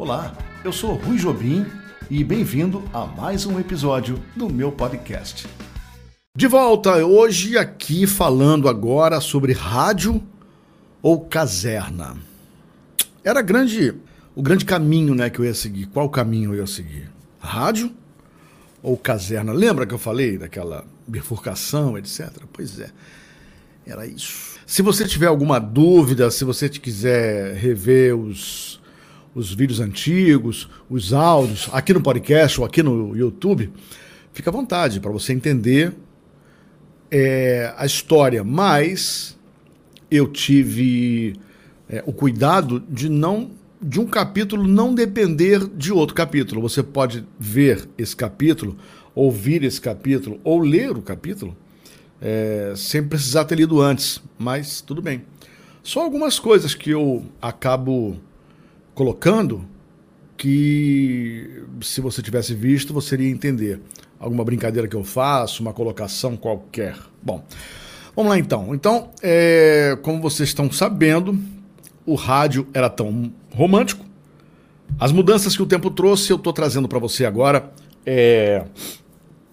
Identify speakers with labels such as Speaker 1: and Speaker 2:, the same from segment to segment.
Speaker 1: Olá, eu sou Rui Jobim e bem-vindo a mais um episódio do meu podcast. De volta hoje aqui falando agora sobre rádio ou caserna. Era grande o grande caminho, né, que eu ia seguir. Qual caminho eu ia seguir? Rádio ou caserna? Lembra que eu falei daquela bifurcação, etc. Pois é. Era isso. Se você tiver alguma dúvida, se você quiser rever os os vídeos antigos, os áudios, aqui no podcast ou aqui no YouTube, fica à vontade para você entender é, a história. Mas eu tive é, o cuidado de não de um capítulo não depender de outro capítulo. Você pode ver esse capítulo, ouvir esse capítulo ou ler o capítulo é, sem precisar ter lido antes, mas tudo bem. Só algumas coisas que eu acabo colocando que se você tivesse visto, você iria entender. Alguma brincadeira que eu faço, uma colocação qualquer. Bom, vamos lá então. Então, é, como vocês estão sabendo, o rádio era tão romântico. As mudanças que o tempo trouxe, eu estou trazendo para você agora é,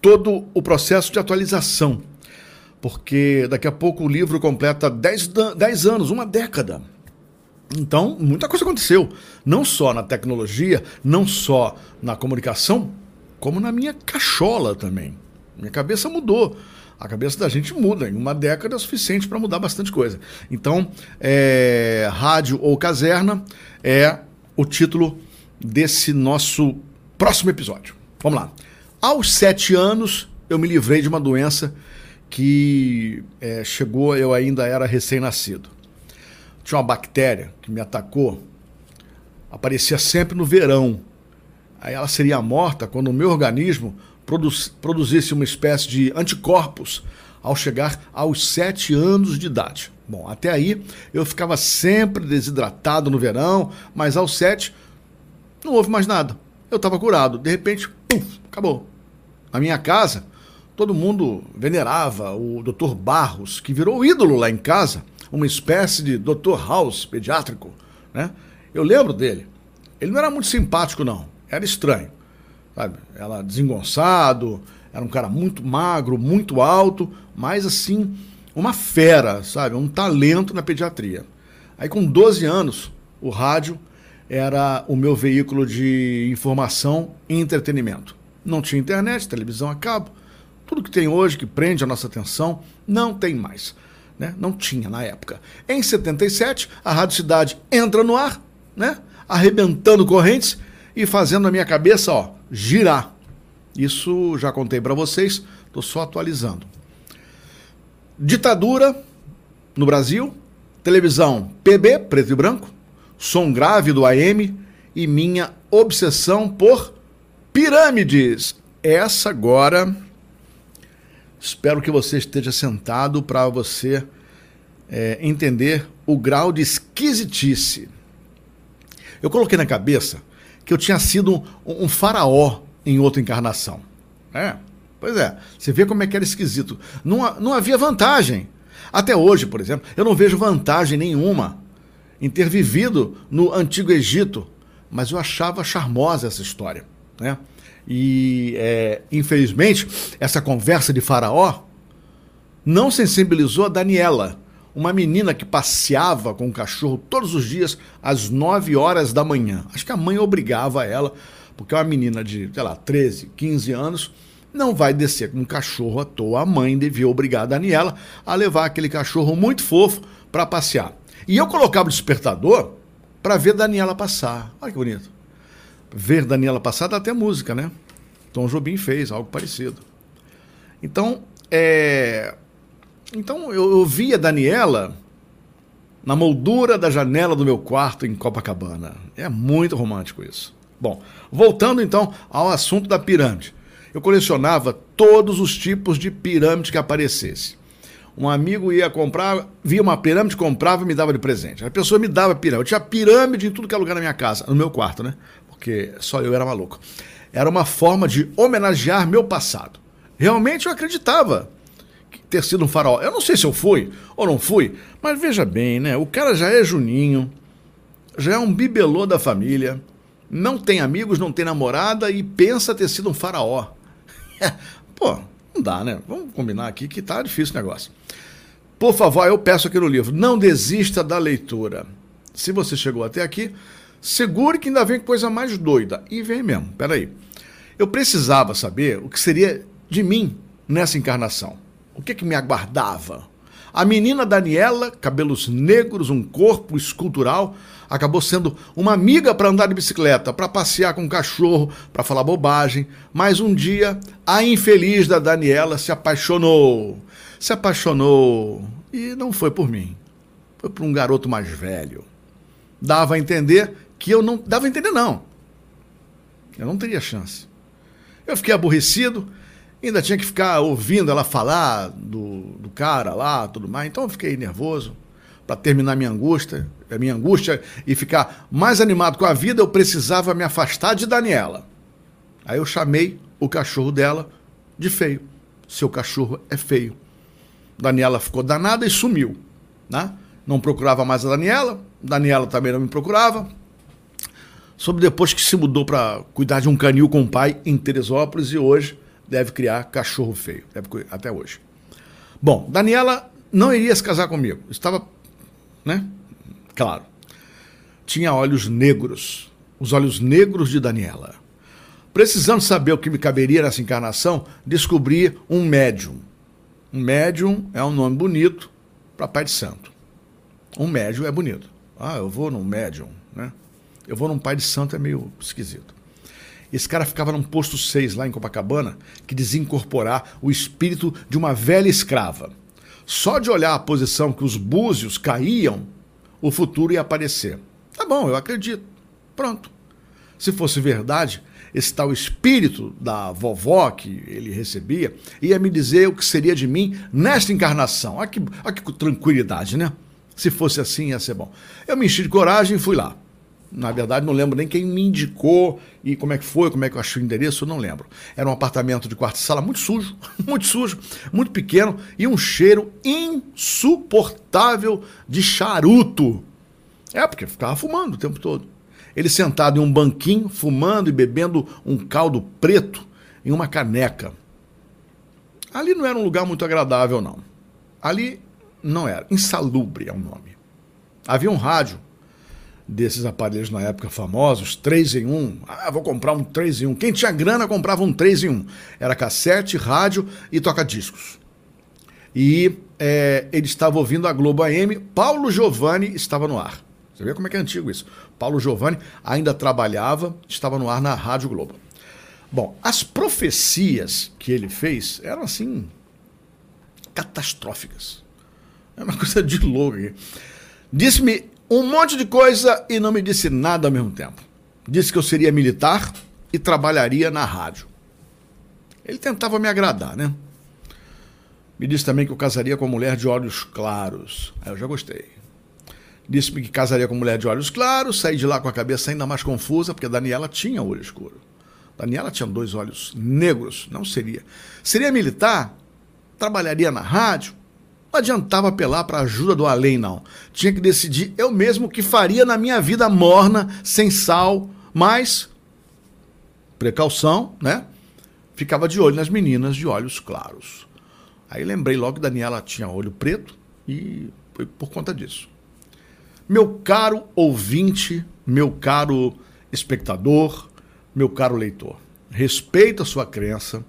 Speaker 1: todo o processo de atualização. Porque daqui a pouco o livro completa 10 anos, uma década. Então, muita coisa aconteceu. Não só na tecnologia, não só na comunicação, como na minha cachola também. Minha cabeça mudou. A cabeça da gente muda. Em uma década é suficiente para mudar bastante coisa. Então, é, Rádio ou Caserna é o título desse nosso próximo episódio. Vamos lá. Aos sete anos, eu me livrei de uma doença que é, chegou, eu ainda era recém-nascido tinha uma bactéria que me atacou, aparecia sempre no verão. Aí ela seria morta quando o meu organismo produz, produzisse uma espécie de anticorpos ao chegar aos sete anos de idade. Bom, até aí eu ficava sempre desidratado no verão, mas aos sete não houve mais nada. Eu estava curado. De repente, puf, acabou. Na minha casa, todo mundo venerava o Dr. Barros, que virou ídolo lá em casa uma espécie de Dr. House pediátrico, né? Eu lembro dele. Ele não era muito simpático, não. Era estranho. Sabe? Ela desengonçado, era um cara muito magro, muito alto, mas assim, uma fera, sabe? Um talento na pediatria. Aí com 12 anos, o rádio era o meu veículo de informação e entretenimento. Não tinha internet, televisão a cabo. Tudo que tem hoje que prende a nossa atenção, não tem mais. Né? Não tinha na época. Em 77, a Rádio Cidade entra no ar, né? arrebentando correntes e fazendo a minha cabeça ó, girar. Isso já contei para vocês, estou só atualizando. Ditadura no Brasil, televisão PB, preto e branco, som grave do AM e minha obsessão por pirâmides. Essa agora Espero que você esteja sentado para você é, entender o grau de esquisitice. Eu coloquei na cabeça que eu tinha sido um, um faraó em outra encarnação. É, pois é. Você vê como é que era esquisito. Não, não havia vantagem. Até hoje, por exemplo, eu não vejo vantagem nenhuma em ter vivido no Antigo Egito, mas eu achava charmosa essa história. Né? E, é, infelizmente, essa conversa de Faraó não sensibilizou a Daniela, uma menina que passeava com o cachorro todos os dias às 9 horas da manhã. Acho que a mãe obrigava ela, porque uma menina de, sei lá, 13, 15 anos não vai descer com um cachorro à toa. A mãe devia obrigar a Daniela a levar aquele cachorro muito fofo para passear. E eu colocava o despertador para ver Daniela passar. Olha que bonito ver Daniela passar, dá até música, né? Tom Jobim fez algo parecido. Então, é... então eu, eu via Daniela na moldura da janela do meu quarto em Copacabana. É muito romântico isso. Bom, voltando então ao assunto da pirâmide. Eu colecionava todos os tipos de pirâmide que aparecesse. Um amigo ia comprar, via uma pirâmide, comprava e me dava de presente. A pessoa me dava pirâmide. Eu tinha pirâmide em tudo que é lugar na minha casa, no meu quarto, né? Porque só eu era maluco. Era uma forma de homenagear meu passado. Realmente eu acreditava ter sido um farol. Eu não sei se eu fui ou não fui, mas veja bem, né? O cara já é Juninho, já é um bibelô da família, não tem amigos, não tem namorada e pensa ter sido um faraó. Pô, não dá, né? Vamos combinar aqui que tá difícil o negócio. Por favor, eu peço aqui no livro, não desista da leitura. Se você chegou até aqui, segure que ainda vem coisa mais doida. E vem mesmo, peraí. Eu precisava saber o que seria de mim nessa encarnação. O que, que me aguardava? A menina Daniela, cabelos negros, um corpo escultural, acabou sendo uma amiga para andar de bicicleta, para passear com o cachorro, para falar bobagem. Mas um dia, a infeliz da Daniela se apaixonou. Se apaixonou e não foi por mim. Foi por um garoto mais velho. Dava a entender que eu não. Dava a entender, não. Eu não teria chance. Eu fiquei aborrecido, ainda tinha que ficar ouvindo ela falar do, do cara lá, tudo mais. Então eu fiquei nervoso. Para terminar minha angústia, a minha angústia e ficar mais animado com a vida, eu precisava me afastar de Daniela. Aí eu chamei o cachorro dela de feio. Seu cachorro é feio. Daniela ficou danada e sumiu. Né? Não procurava mais a Daniela, Daniela também não me procurava. Sobre depois que se mudou para cuidar de um canil com o pai em Teresópolis e hoje deve criar cachorro feio, até hoje. Bom, Daniela não iria se casar comigo, estava, né? Claro. Tinha olhos negros, os olhos negros de Daniela. Precisando saber o que me caberia nessa encarnação, descobri um médium. Um médium é um nome bonito para pai de santo. Um médium é bonito. Ah, eu vou num médium, né? Eu vou num pai de santo é meio esquisito. Esse cara ficava num posto 6 lá em Copacabana que dizia incorporar o espírito de uma velha escrava. Só de olhar a posição que os búzios caíam, o futuro ia aparecer. Tá bom, eu acredito. Pronto. Se fosse verdade, esse tal espírito da vovó que ele recebia ia me dizer o que seria de mim nesta encarnação. Olha que, olha que tranquilidade, né? Se fosse assim, ia ser bom. Eu me enchi de coragem e fui lá. Na verdade, não lembro nem quem me indicou e como é que foi, como é que eu achei o endereço, eu não lembro. Era um apartamento de quarto e sala muito sujo, muito sujo, muito pequeno e um cheiro insuportável de charuto. É, porque ficava fumando o tempo todo. Ele sentado em um banquinho, fumando e bebendo um caldo preto em uma caneca. Ali não era um lugar muito agradável, não. Ali não era. Insalubre é o nome. Havia um rádio desses aparelhos na época famosos, 3 em 1. Ah, vou comprar um 3 em 1. Quem tinha grana comprava um 3 em 1. Era cassete, rádio e toca-discos. E é, ele estava ouvindo a Globo AM, Paulo Giovanni estava no ar. Você vê como é que é antigo isso. Paulo Giovanni ainda trabalhava, estava no ar na Rádio Globo. Bom, as profecias que ele fez eram assim catastróficas. É uma coisa de louco. Disse-me um monte de coisa e não me disse nada ao mesmo tempo. Disse que eu seria militar e trabalharia na rádio. Ele tentava me agradar, né? Me disse também que eu casaria com uma mulher de olhos claros. Aí eu já gostei. Disse-me que casaria com mulher de olhos claros, saí de lá com a cabeça ainda mais confusa, porque a Daniela tinha olho escuro. Daniela tinha dois olhos negros, não seria. Seria militar? Trabalharia na rádio? Não adiantava apelar para a ajuda do além, não. Tinha que decidir eu mesmo o que faria na minha vida morna, sem sal, mas precaução, né? Ficava de olho nas meninas de olhos claros. Aí lembrei logo que Daniela tinha olho preto e foi por conta disso. Meu caro ouvinte, meu caro espectador, meu caro leitor, respeita a sua crença.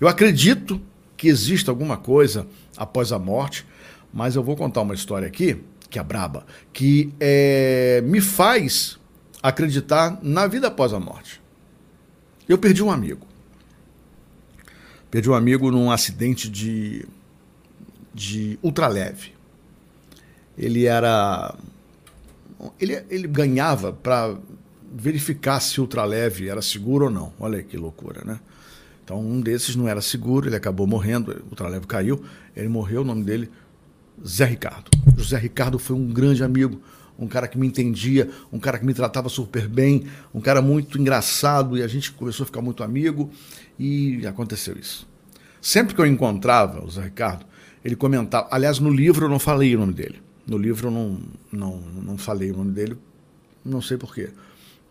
Speaker 1: Eu acredito que existe alguma coisa após a morte, mas eu vou contar uma história aqui, que é braba, que é, me faz acreditar na vida após a morte. Eu perdi um amigo. Perdi um amigo num acidente de, de ultraleve. Ele era ele, ele ganhava para verificar se ultraleve era seguro ou não. Olha que loucura, né? Então um desses não era seguro, ele acabou morrendo, o ultraleve caiu, ele morreu, o nome dele Zé Ricardo. José Ricardo foi um grande amigo, um cara que me entendia, um cara que me tratava super bem, um cara muito engraçado e a gente começou a ficar muito amigo e aconteceu isso. Sempre que eu encontrava o Zé Ricardo, ele comentava, aliás, no livro eu não falei o nome dele. No livro eu não, não, não falei o nome dele, não sei porquê.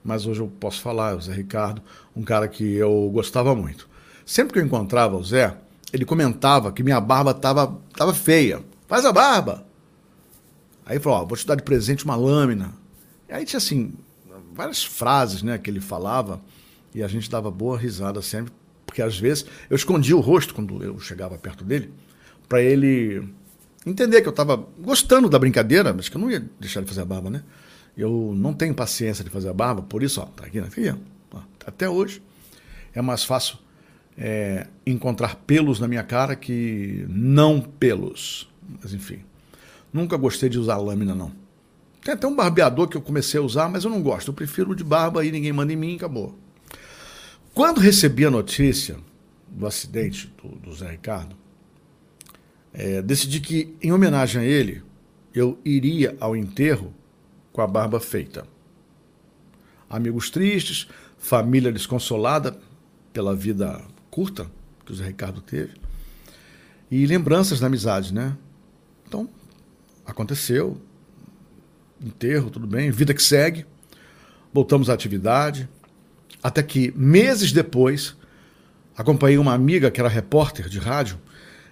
Speaker 1: mas hoje eu posso falar, o Zé Ricardo, um cara que eu gostava muito. Sempre que eu encontrava o Zé, ele comentava que minha barba estava tava feia. Faz a barba! Aí falou, vou te dar de presente uma lâmina. E aí tinha assim, várias frases né, que ele falava, e a gente dava boa risada sempre, porque às vezes eu escondia o rosto quando eu chegava perto dele, para ele entender que eu estava gostando da brincadeira, mas que eu não ia deixar de fazer a barba, né? Eu não tenho paciência de fazer a barba, por isso, ó, tá aqui, aqui ó, até hoje é mais fácil é, encontrar pelos na minha cara que não pelos. Mas enfim, nunca gostei de usar lâmina, não. Tem até um barbeador que eu comecei a usar, mas eu não gosto. Eu prefiro de barba e ninguém manda em mim acabou. Quando recebi a notícia do acidente do, do Zé Ricardo, é, decidi que, em homenagem a ele, eu iria ao enterro com a barba feita. Amigos tristes, família desconsolada pela vida curta que o Zé Ricardo teve, e lembranças da amizade, né? Então, aconteceu, enterro, tudo bem, vida que segue, voltamos à atividade, até que meses depois acompanhei uma amiga que era repórter de rádio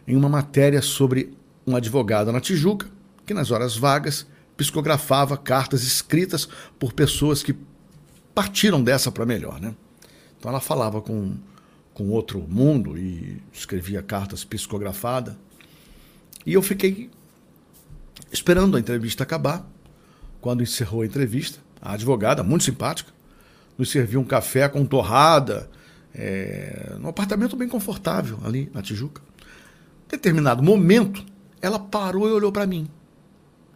Speaker 1: em uma matéria sobre uma advogada na Tijuca que nas horas vagas psicografava cartas escritas por pessoas que partiram dessa para melhor, né? Então ela falava com, com outro mundo e escrevia cartas psicografadas. E eu fiquei esperando a entrevista acabar. Quando encerrou a entrevista, a advogada, muito simpática, nos serviu um café com torrada, é, num apartamento bem confortável ali na Tijuca. Em determinado momento, ela parou e olhou para mim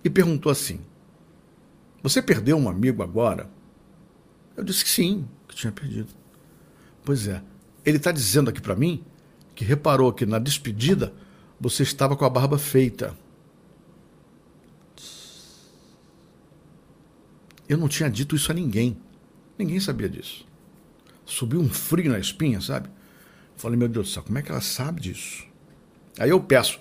Speaker 1: e perguntou assim: Você perdeu um amigo agora? Eu disse que sim, que tinha perdido. Pois é, ele está dizendo aqui para mim que reparou que na despedida você estava com a barba feita. Eu não tinha dito isso a ninguém. Ninguém sabia disso. Subiu um frio na espinha, sabe? Falei, meu Deus do céu, como é que ela sabe disso? Aí eu peço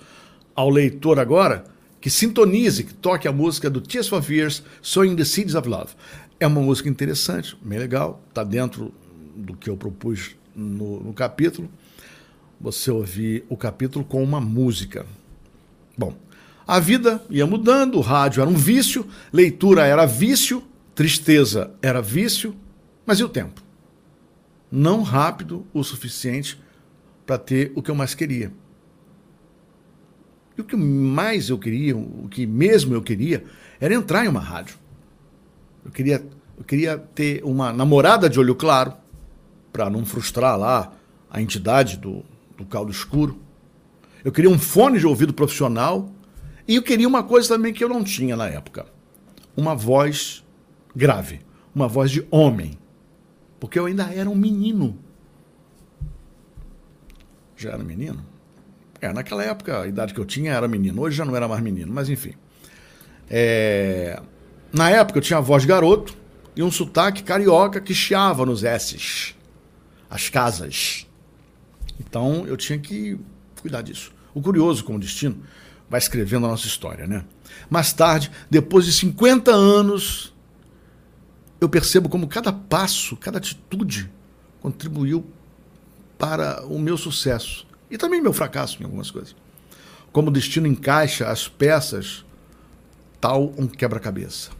Speaker 1: ao leitor agora que sintonize, que toque a música do Tears for Fears, Sowing the Seeds of Love. É uma música interessante, bem legal, está dentro do que eu propus no, no capítulo. Você ouvir o capítulo com uma música. Bom, a vida ia mudando, o rádio era um vício, leitura era vício, tristeza era vício, mas e o tempo? Não rápido o suficiente para ter o que eu mais queria. E o que mais eu queria, o que mesmo eu queria, era entrar em uma rádio. Eu queria, eu queria ter uma namorada de olho claro, para não frustrar lá a entidade do, do caldo escuro. Eu queria um fone de ouvido profissional e eu queria uma coisa também que eu não tinha na época: uma voz grave, uma voz de homem. Porque eu ainda era um menino. Já era menino? É, naquela época, a idade que eu tinha era menino. Hoje já não era mais menino, mas enfim. É... Na época eu tinha a voz de garoto e um sotaque carioca que chiava nos S's. As casas. Então eu tinha que cuidar disso. O curioso com o destino vai escrevendo a nossa história, né? Mais tarde, depois de 50 anos, eu percebo como cada passo, cada atitude contribuiu para o meu sucesso e também meu fracasso em algumas coisas. Como o destino encaixa as peças, tal um quebra-cabeça.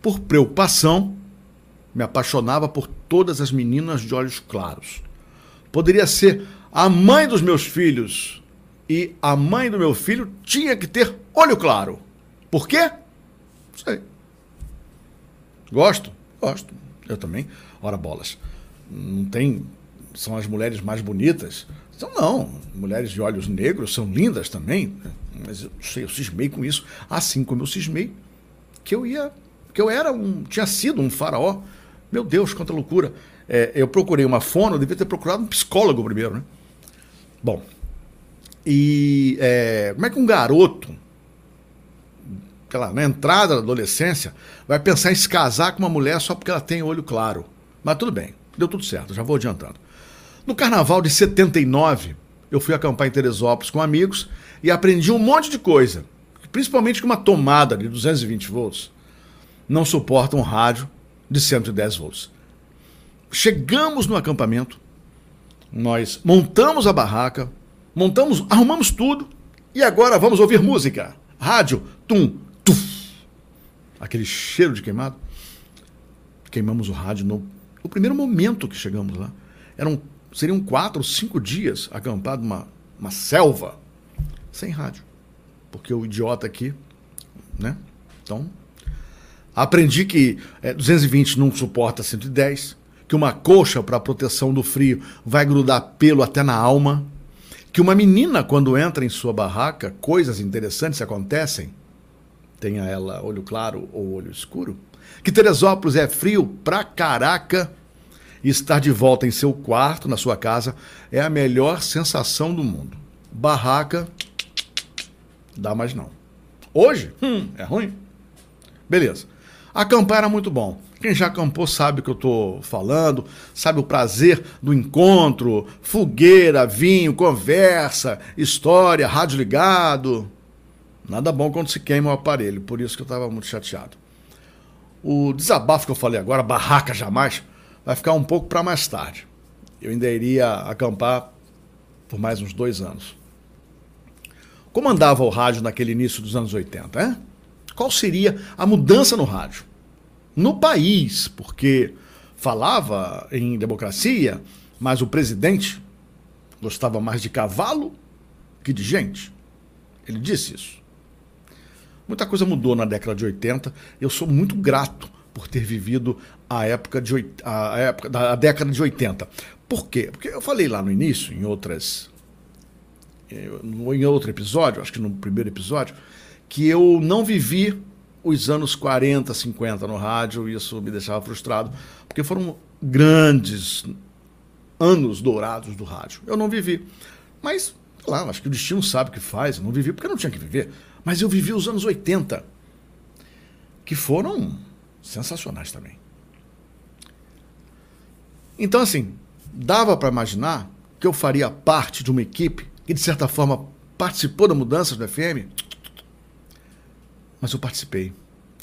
Speaker 1: Por preocupação, me apaixonava por todas as meninas de olhos claros. Poderia ser a mãe dos meus filhos e a mãe do meu filho tinha que ter olho claro. Por quê? Não sei. Gosto? Gosto. Eu também. Ora, bolas. Não tem. São as mulheres mais bonitas. Então, não. Mulheres de olhos negros são lindas também. Mas eu sei, eu cismei com isso. Assim como eu cismei que eu ia. que eu era um. tinha sido um faraó. Meu Deus, quanta loucura. É, eu procurei uma fono, eu devia ter procurado um psicólogo primeiro, né? Bom. E é, como é que um garoto lá, na entrada da adolescência, vai pensar em se casar com uma mulher só porque ela tem olho claro. Mas tudo bem, deu tudo certo, já vou adiantando. No carnaval de 79, eu fui acampar em Teresópolis com amigos e aprendi um monte de coisa, principalmente que uma tomada de 220 volts não suporta um rádio de 110 volts. Chegamos no acampamento, nós montamos a barraca, montamos, arrumamos tudo e agora vamos ouvir música. Rádio, tum, tuf. Aquele cheiro de queimado. Queimamos o rádio no, no primeiro momento que chegamos lá. Eram, seriam quatro, cinco dias acampado numa uma selva sem rádio. Porque o idiota aqui, né? Então, aprendi que é, 220 não suporta 110, que uma coxa para proteção do frio vai grudar pelo até na alma, que uma menina quando entra em sua barraca, coisas interessantes acontecem, tenha ela olho claro ou olho escuro, que Teresópolis é frio pra caraca e estar de volta em seu quarto, na sua casa, é a melhor sensação do mundo. Barraca, dá mais não. Hoje, hum, é ruim. Beleza. Acampar era muito bom. Quem já acampou sabe o que eu estou falando, sabe o prazer do encontro, fogueira, vinho, conversa, história, rádio ligado. Nada bom quando se queima o aparelho, por isso que eu estava muito chateado. O desabafo que eu falei agora, barraca jamais, vai ficar um pouco para mais tarde. Eu ainda iria acampar por mais uns dois anos. Como andava o rádio naquele início dos anos 80? Hein? Qual seria a mudança no rádio? No país, porque falava em democracia, mas o presidente gostava mais de cavalo que de gente. Ele disse isso. Muita coisa mudou na década de 80. Eu sou muito grato por ter vivido a época, de, a época da década de 80. Por quê? Porque eu falei lá no início, em outras. Em outro episódio, acho que no primeiro episódio, que eu não vivi os anos 40, 50 no rádio, e isso me deixava frustrado, porque foram grandes anos dourados do rádio. Eu não vivi. Mas, lá, acho que o destino sabe o que faz. Eu não vivi porque não tinha que viver. Mas eu vivi os anos 80, que foram sensacionais também. Então, assim, dava para imaginar que eu faria parte de uma equipe que, de certa forma, participou da mudança do FM, mas eu participei.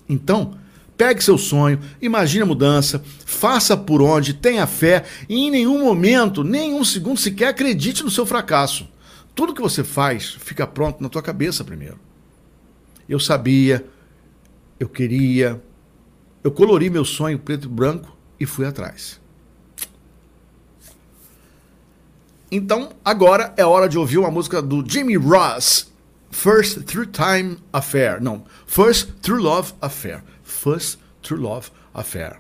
Speaker 1: Então, pegue seu sonho, imagine a mudança, faça por onde, tenha fé e em nenhum momento, nenhum segundo sequer acredite no seu fracasso. Tudo que você faz fica pronto na tua cabeça primeiro. Eu sabia, eu queria, eu colori meu sonho preto e branco e fui atrás. Então, agora é hora de ouvir uma música do Jimmy Ross, First True Time Affair. Não, First True Love Affair. First True Love Affair.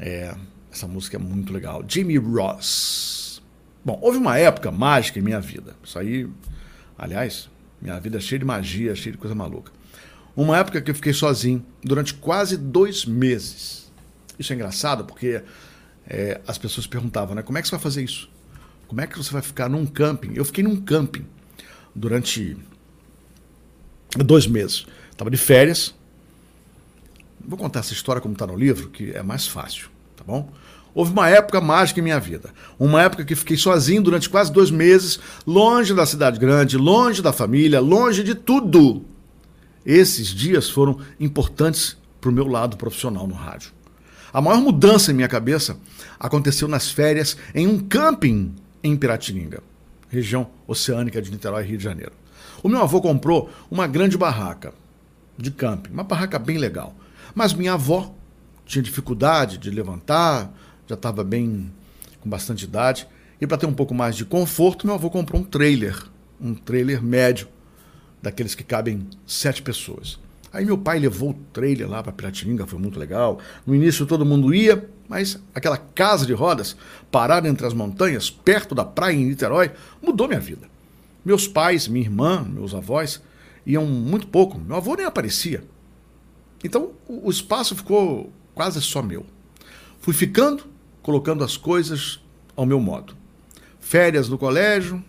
Speaker 1: É, essa música é muito legal. Jimmy Ross. Bom, houve uma época mágica em minha vida. Isso aí, aliás, minha vida é cheia de magia, cheia de coisa maluca. Uma época que eu fiquei sozinho durante quase dois meses. Isso é engraçado porque é, as pessoas perguntavam, né? Como é que você vai fazer isso? Como é que você vai ficar num camping? Eu fiquei num camping durante dois meses. Estava de férias. Vou contar essa história como está no livro, que é mais fácil, tá bom? Houve uma época mágica em minha vida. Uma época que fiquei sozinho durante quase dois meses, longe da cidade grande, longe da família, longe de tudo. Esses dias foram importantes para o meu lado profissional no rádio. A maior mudança em minha cabeça aconteceu nas férias em um camping em Piratininga, região oceânica de Niterói, Rio de Janeiro. O meu avô comprou uma grande barraca de camping, uma barraca bem legal. Mas minha avó tinha dificuldade de levantar, já estava bem com bastante idade. E para ter um pouco mais de conforto, meu avô comprou um trailer, um trailer médio daqueles que cabem sete pessoas. Aí meu pai levou o trailer lá para Piratininga, foi muito legal. No início todo mundo ia, mas aquela casa de rodas, parada entre as montanhas, perto da praia em Niterói, mudou minha vida. Meus pais, minha irmã, meus avós iam muito pouco. Meu avô nem aparecia. Então o espaço ficou quase só meu. Fui ficando, colocando as coisas ao meu modo. Férias no colégio.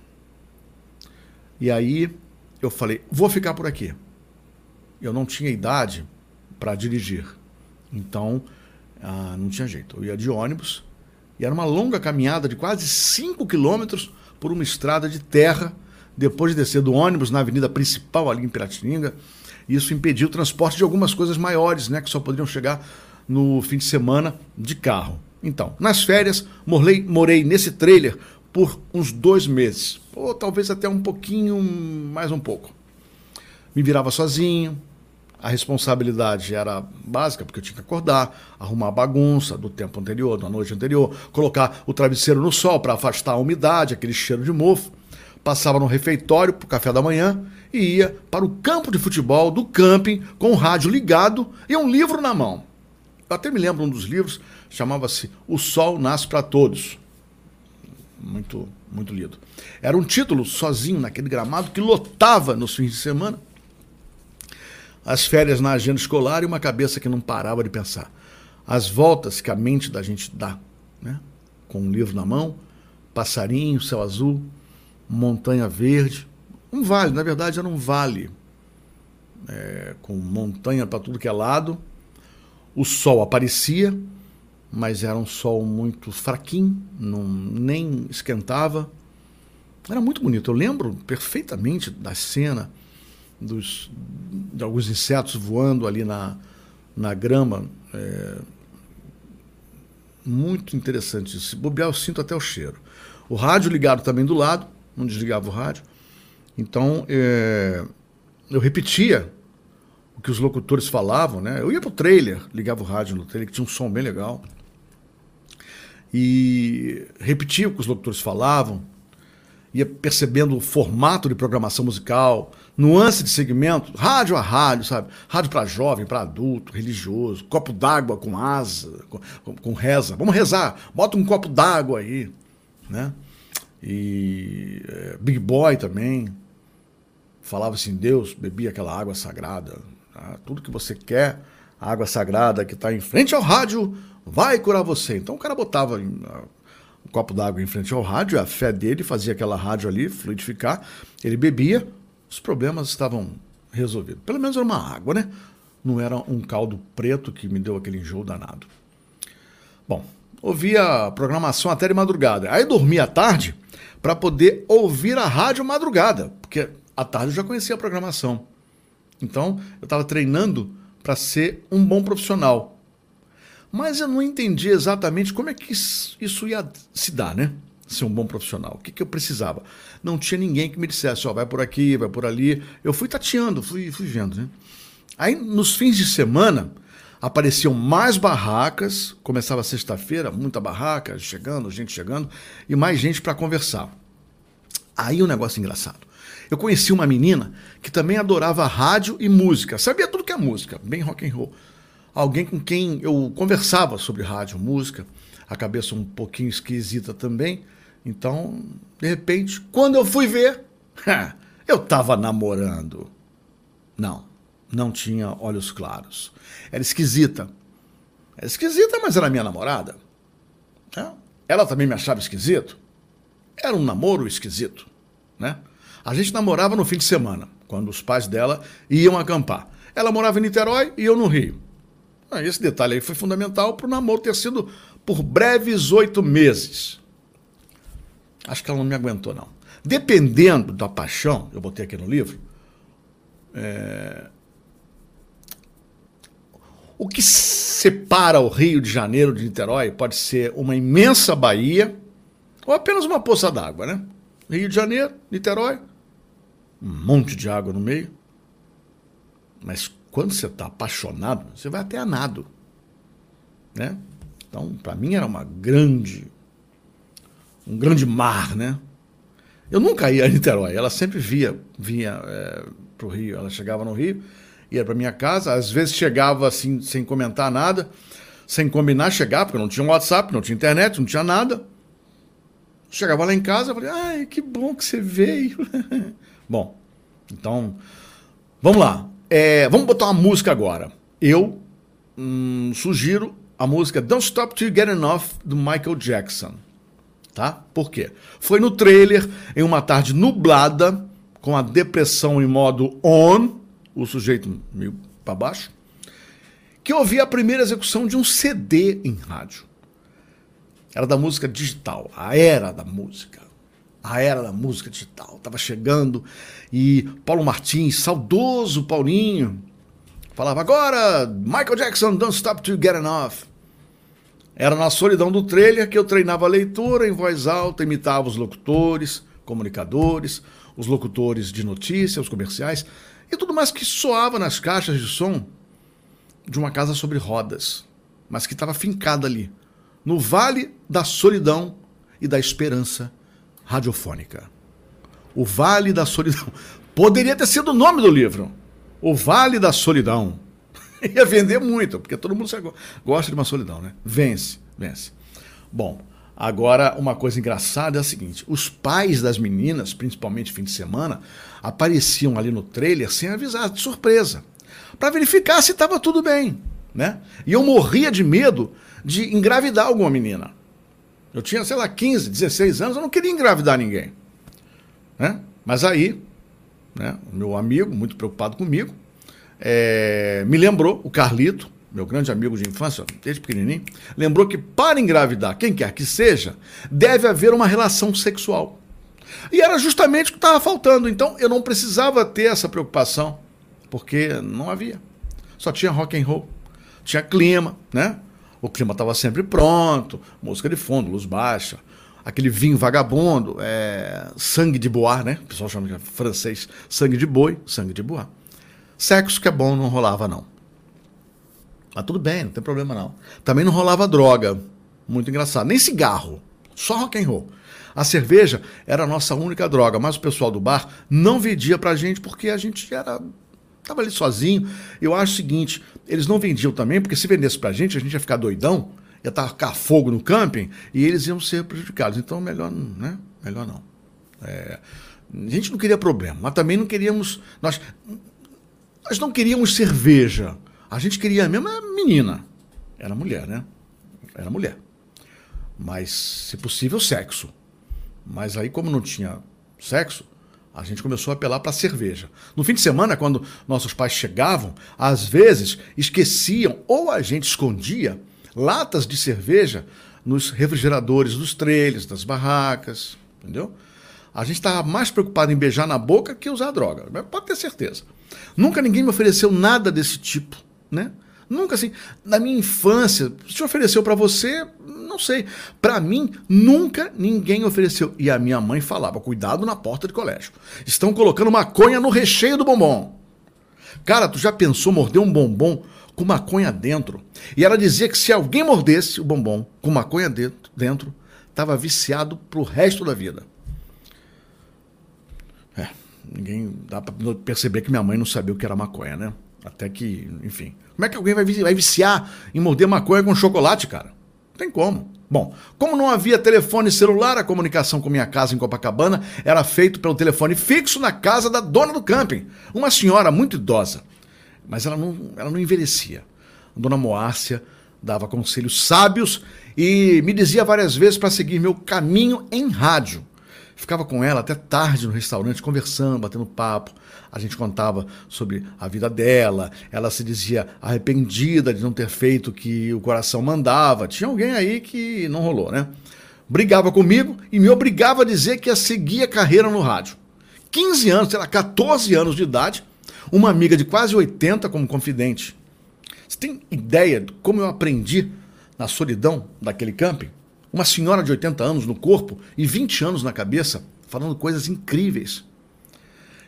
Speaker 1: E aí eu falei, vou ficar por aqui. Eu não tinha idade para dirigir. Então, ah, não tinha jeito. Eu ia de ônibus e era uma longa caminhada de quase 5 quilômetros por uma estrada de terra. Depois de descer do ônibus na avenida principal ali em Piratininga, Isso impediu o transporte de algumas coisas maiores, né, que só poderiam chegar no fim de semana de carro. Então, nas férias, morei, morei nesse trailer por uns dois meses, ou talvez até um pouquinho, mais um pouco. Me virava sozinho, a responsabilidade era básica, porque eu tinha que acordar, arrumar a bagunça do tempo anterior, da noite anterior, colocar o travesseiro no sol para afastar a umidade, aquele cheiro de mofo. Passava no refeitório para o café da manhã e ia para o campo de futebol do camping com o rádio ligado e um livro na mão. Eu até me lembro um dos livros, chamava-se O Sol Nasce para Todos. Muito, muito lido. Era um título sozinho naquele gramado que lotava nos fins de semana as férias na agenda escolar e uma cabeça que não parava de pensar. As voltas que a mente da gente dá, né? com um livro na mão, passarinho, céu azul, montanha verde, um vale, na verdade era um vale, é, com montanha para tudo que é lado. O sol aparecia, mas era um sol muito fraquinho, não, nem esquentava. Era muito bonito. Eu lembro perfeitamente da cena dos, de alguns insetos voando ali na, na grama. É, muito interessante. Se bobear, eu sinto até o cheiro. O rádio ligado também do lado, não desligava o rádio. Então, é, eu repetia o que os locutores falavam, né? Eu ia pro trailer, ligava o rádio no trailer, que tinha um som bem legal. E repetia o que os locutores falavam, ia percebendo o formato de programação musical, nuance de segmento, rádio a rádio, sabe? Rádio para jovem, para adulto, religioso, copo d'água com asa, com, com, reza. Vamos rezar, bota um copo d'água aí, né? E é, Big Boy também falava assim, Deus bebia aquela água sagrada. Tá? Tudo que você quer, a água sagrada que está em frente ao rádio vai curar você. Então o cara botava um copo d'água em frente ao rádio, a fé dele fazia aquela rádio ali fluidificar, ele bebia, os problemas estavam resolvidos. Pelo menos era uma água, né? Não era um caldo preto que me deu aquele enjoo danado. Bom, ouvia a programação até de madrugada. Aí dormia à tarde para poder ouvir a rádio madrugada, porque à tarde eu já conhecia a programação. Então, eu estava treinando para ser um bom profissional. Mas eu não entendi exatamente como é que isso ia se dar, né? ser um bom profissional. O que, que eu precisava? Não tinha ninguém que me dissesse, ó, oh, vai por aqui, vai por ali. Eu fui tateando, fui, fui vendo, né? Aí, nos fins de semana, apareciam mais barracas, começava sexta-feira, muita barraca, chegando, gente chegando, e mais gente para conversar. Aí um negócio engraçado. Eu conheci uma menina que também adorava rádio e música, sabia tudo que é música, bem rock and roll. Alguém com quem eu conversava sobre rádio, música, a cabeça um pouquinho esquisita também, então, de repente, quando eu fui ver, eu estava namorando. Não, não tinha olhos claros. Era esquisita. Era esquisita, mas era minha namorada. Ela também me achava esquisito. Era um namoro esquisito. Né? A gente namorava no fim de semana, quando os pais dela iam acampar. Ela morava em Niterói e eu no Rio. Ah, esse detalhe aí foi fundamental para o namoro ter sido por breves oito meses. Acho que ela não me aguentou, não. Dependendo da paixão, eu botei aqui no livro, é... o que separa o Rio de Janeiro de Niterói pode ser uma imensa baía ou apenas uma poça d'água, né? Rio de Janeiro, Niterói, um monte de água no meio. Mas quando você está apaixonado, você vai até a nado. Né? Então, para mim era uma grande um grande mar, né? Eu nunca ia a Niterói, ela sempre via, vinha é, para o Rio, ela chegava no Rio, ia para minha casa, às vezes chegava assim, sem comentar nada, sem combinar, chegava, porque não tinha WhatsApp, não tinha internet, não tinha nada. Chegava lá em casa, eu falei, ai, que bom que você veio. bom, então, vamos lá. É, vamos botar uma música agora. Eu hum, sugiro a música Don't Stop Till You Get Enough, do Michael Jackson tá? Por quê? Foi no trailer, em uma tarde nublada, com a depressão em modo on, o sujeito meio para baixo, que eu ouvi a primeira execução de um CD em rádio. Era da música digital, a era da música. A era da música digital estava chegando e Paulo Martins, saudoso Paulinho, falava agora Michael Jackson, Don't Stop to Get Enough. Era na solidão do trailer que eu treinava a leitura em voz alta, imitava os locutores, comunicadores, os locutores de notícias, os comerciais e tudo mais que soava nas caixas de som de uma casa sobre rodas, mas que estava fincada ali, no Vale da Solidão e da Esperança Radiofônica. O Vale da Solidão. Poderia ter sido o nome do livro. O Vale da Solidão. Ia vender muito, porque todo mundo gosta de uma solidão, né? Vence, vence. Bom, agora uma coisa engraçada é a seguinte: os pais das meninas, principalmente fim de semana, apareciam ali no trailer sem avisar, de surpresa, para verificar se estava tudo bem, né? E eu morria de medo de engravidar alguma menina. Eu tinha, sei lá, 15, 16 anos, eu não queria engravidar ninguém. Né? Mas aí, né, meu amigo, muito preocupado comigo, é, me lembrou, o Carlito, meu grande amigo de infância, desde pequenininho, lembrou que para engravidar, quem quer que seja, deve haver uma relação sexual. E era justamente o que estava faltando. Então eu não precisava ter essa preocupação, porque não havia. Só tinha rock and roll, tinha clima, né? O clima estava sempre pronto, música de fundo, luz baixa, aquele vinho vagabundo, é, sangue de bois, né? O pessoal chama de francês, sangue de boi, sangue de bois. Sexo que é bom não rolava não. Mas tudo bem, não tem problema não. Também não rolava droga, muito engraçado, nem cigarro, só rock and roll. A cerveja era a nossa única droga, mas o pessoal do bar não vendia pra gente porque a gente era Tava ali sozinho. Eu acho o seguinte, eles não vendiam também, porque se vendesse pra gente, a gente ia ficar doidão, ia tacar fogo no camping e eles iam ser prejudicados. Então, melhor, né? Melhor não. É, a gente não queria problema, mas também não queríamos. Nós, nós não queríamos cerveja. A gente queria mesmo a menina. Era mulher, né? Era mulher. Mas, se possível, sexo. Mas aí, como não tinha sexo, a gente começou a apelar para cerveja. No fim de semana, quando nossos pais chegavam, às vezes esqueciam ou a gente escondia latas de cerveja nos refrigeradores dos trailers, das barracas, entendeu? A gente estava mais preocupado em beijar na boca que usar droga, pode ter certeza. Nunca ninguém me ofereceu nada desse tipo, né? Nunca assim. Na minha infância, se ofereceu para você, não sei. Para mim, nunca ninguém ofereceu. E a minha mãe falava: cuidado na porta de colégio. Estão colocando maconha no recheio do bombom. Cara, tu já pensou morder um bombom com maconha dentro? E ela dizia que se alguém mordesse o bombom com maconha dentro, estava viciado pro resto da vida. É, ninguém dá para perceber que minha mãe não sabia o que era maconha, né? Até que, enfim. Como é que alguém vai viciar em morder maconha com chocolate, cara? Não tem como. Bom, como não havia telefone celular, a comunicação com minha casa em Copacabana era feita pelo telefone fixo na casa da dona do camping, uma senhora muito idosa. Mas ela não, ela não envelhecia. A dona Moárcia dava conselhos sábios e me dizia várias vezes para seguir meu caminho em rádio. Ficava com ela até tarde no restaurante, conversando, batendo papo. A gente contava sobre a vida dela. Ela se dizia arrependida de não ter feito o que o coração mandava. Tinha alguém aí que não rolou, né? Brigava comigo e me obrigava a dizer que ia seguir a carreira no rádio. 15 anos, sei lá, 14 anos de idade, uma amiga de quase 80 como confidente. Você tem ideia de como eu aprendi na solidão daquele camping? Uma senhora de 80 anos no corpo e 20 anos na cabeça, falando coisas incríveis.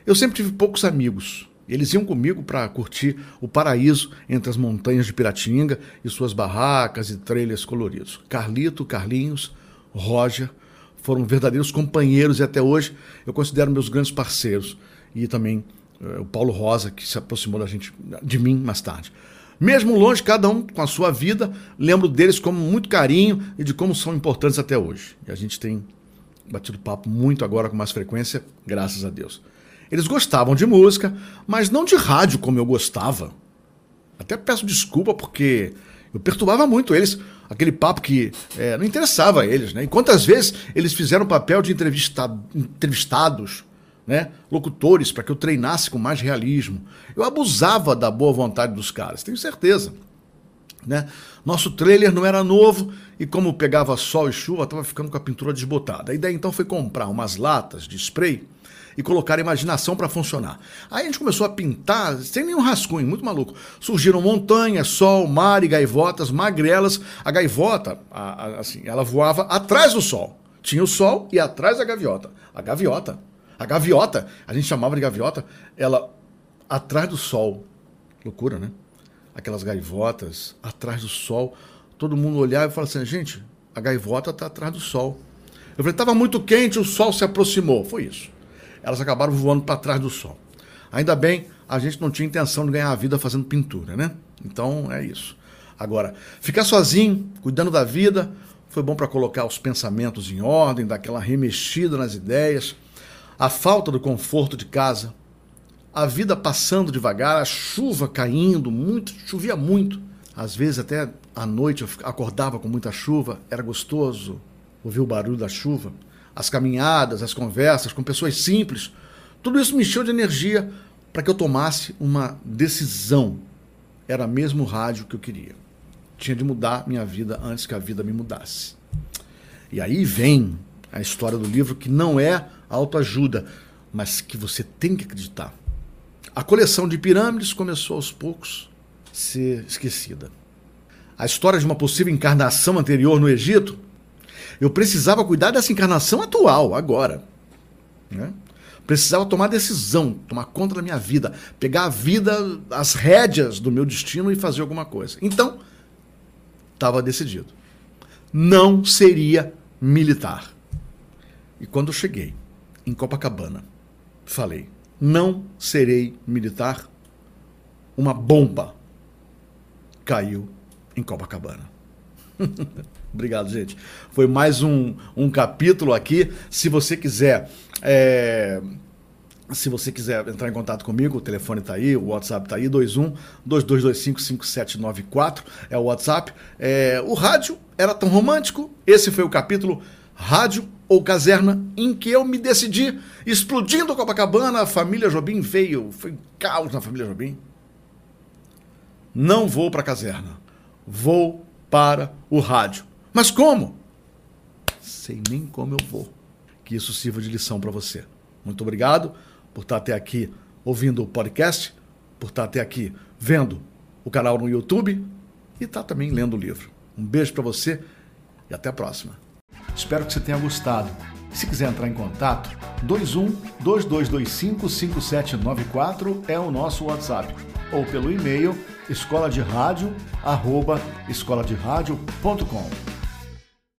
Speaker 1: Eu sempre tive poucos amigos. Eles iam comigo para curtir o paraíso entre as montanhas de Piratinga e suas barracas e trailers coloridos. Carlito, Carlinhos, Roger foram verdadeiros companheiros e até hoje eu considero meus grandes parceiros. E também uh, o Paulo Rosa, que se aproximou da gente, de mim mais tarde. Mesmo longe, cada um com a sua vida, lembro deles com muito carinho e de como são importantes até hoje. E a gente tem batido papo muito agora com mais frequência, graças a Deus. Eles gostavam de música, mas não de rádio como eu gostava. Até peço desculpa porque eu perturbava muito eles, aquele papo que é, não interessava a eles. Né? E quantas vezes eles fizeram papel de entrevistado, entrevistados né, locutores para que eu treinasse com mais realismo. Eu abusava da boa vontade dos caras, tenho certeza. Né? Nosso trailer não era novo e como pegava sol e chuva, estava ficando com a pintura desbotada. A ideia então foi comprar umas latas de spray e colocar a imaginação para funcionar. Aí a gente começou a pintar sem nenhum rascunho, muito maluco. Surgiram montanhas, sol, mar e gaivotas magrelas. A gaivota, a, a, assim, ela voava atrás do sol. Tinha o sol e atrás a gaviota. A gaviota, a gaviota, a gente chamava de gaviota, ela atrás do sol. Loucura, né? Aquelas gaivotas atrás do sol. Todo mundo olhava e falava assim: gente, a gaivota está atrás do sol. Eu falei: estava muito quente, o sol se aproximou. Foi isso elas acabaram voando para trás do sol. Ainda bem, a gente não tinha intenção de ganhar a vida fazendo pintura, né? Então é isso. Agora, ficar sozinho, cuidando da vida, foi bom para colocar os pensamentos em ordem, dar aquela remexida nas ideias. A falta do conforto de casa, a vida passando devagar, a chuva caindo, muito, chovia muito. Às vezes até à noite eu acordava com muita chuva, era gostoso ouvir o barulho da chuva as caminhadas, as conversas com pessoas simples, tudo isso me encheu de energia para que eu tomasse uma decisão. Era mesmo o rádio que eu queria. Tinha de mudar minha vida antes que a vida me mudasse. E aí vem a história do livro que não é autoajuda, mas que você tem que acreditar. A coleção de pirâmides começou aos poucos a ser esquecida. A história de uma possível encarnação anterior no Egito eu precisava cuidar dessa encarnação atual, agora. Né? Precisava tomar decisão, tomar conta da minha vida, pegar a vida, as rédeas do meu destino e fazer alguma coisa. Então, estava decidido. Não seria militar. E quando eu cheguei em Copacabana, falei: não serei militar. Uma bomba caiu em Copacabana. Obrigado, gente. Foi mais um, um capítulo aqui. Se você quiser. É... Se você quiser entrar em contato comigo, o telefone está aí, o WhatsApp está aí, 21 2225 5794 é o WhatsApp. É, o rádio era tão romântico. Esse foi o capítulo Rádio ou Caserna, em que eu me decidi, explodindo Copacabana, a família Jobim veio. Foi caos na família Jobim. Não vou para a caserna. Vou para o rádio. Mas como? Sei nem como eu vou. Que isso sirva de lição para você. Muito obrigado por estar até aqui ouvindo o podcast, por estar até aqui vendo o canal no YouTube e estar também lendo o livro. Um beijo para você e até a próxima. Espero que você tenha gostado. Se quiser entrar em contato, 21 2225 5794 é o nosso WhatsApp ou pelo e-mail escola de rádio arroba.